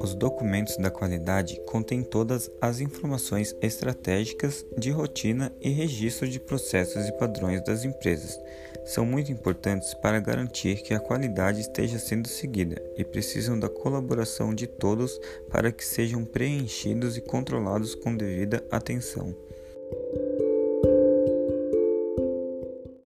Os documentos da qualidade contêm todas as informações estratégicas de rotina e registro de processos e padrões das empresas. São muito importantes para garantir que a qualidade esteja sendo seguida e precisam da colaboração de todos para que sejam preenchidos e controlados com devida atenção.